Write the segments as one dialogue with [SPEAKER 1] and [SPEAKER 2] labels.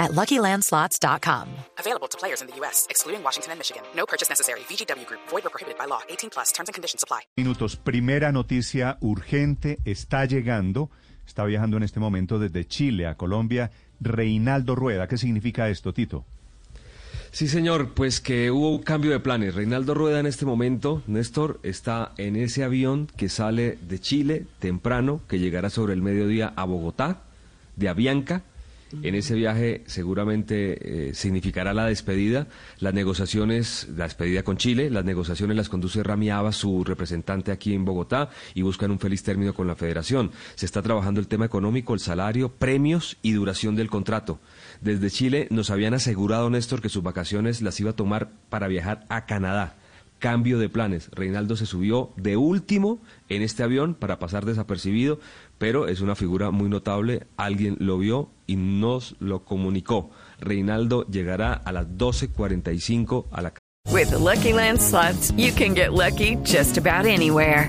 [SPEAKER 1] at LuckyLandSlots.com.
[SPEAKER 2] Available to players in the U.S., excluding Washington and Michigan. No purchase necessary. VGW Group. Void or prohibited by law. 18 plus. Terms and conditions apply.
[SPEAKER 3] Minutos. Primera noticia urgente. Está llegando. Está viajando en este momento desde Chile a Colombia. Reinaldo Rueda. ¿Qué significa esto, Tito?
[SPEAKER 4] Sí, señor, pues que hubo un cambio de planes. Reinaldo Rueda en este momento, Néstor, está en ese avión que sale de Chile temprano, que llegará sobre el mediodía a Bogotá, de Avianca. En ese viaje seguramente eh, significará la despedida, las negociaciones, la despedida con Chile, las negociaciones las conduce Ramiaba, su representante aquí en Bogotá, y buscan un feliz término con la federación. Se está trabajando el tema económico, el salario, premios y duración del contrato. Desde Chile nos habían asegurado, Néstor, que sus vacaciones las iba a tomar para viajar a Canadá cambio de planes. Reinaldo se subió de último en este avión para pasar desapercibido, pero es una figura muy notable. Alguien lo vio y nos lo comunicó. Reinaldo llegará a las 12.45 a la
[SPEAKER 5] With Lucky you can get lucky just about anywhere.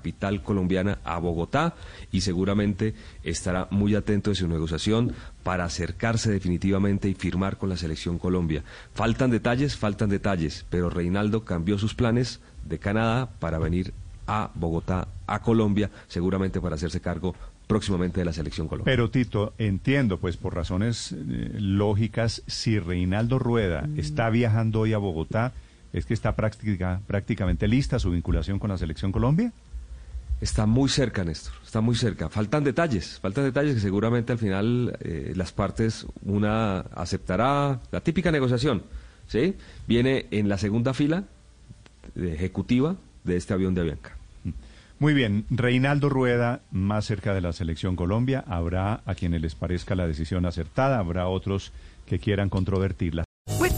[SPEAKER 4] Capital colombiana a Bogotá y seguramente estará muy atento de su negociación para acercarse definitivamente y firmar con la selección Colombia. Faltan detalles, faltan detalles, pero Reinaldo cambió sus planes de Canadá para venir a Bogotá, a Colombia, seguramente para hacerse cargo próximamente de la selección Colombia.
[SPEAKER 3] Pero Tito, entiendo, pues por razones eh, lógicas, si Reinaldo Rueda está viajando hoy a Bogotá, ¿es que está práctica, prácticamente lista su vinculación con la selección Colombia?
[SPEAKER 4] Está muy cerca, Néstor, está muy cerca. Faltan detalles, faltan detalles que seguramente al final eh, las partes, una aceptará la típica negociación, ¿sí? Viene en la segunda fila ejecutiva de este avión de Avianca.
[SPEAKER 3] Muy bien, Reinaldo Rueda, más cerca de la selección Colombia, habrá a quienes les parezca la decisión acertada, habrá otros que quieran controvertirla.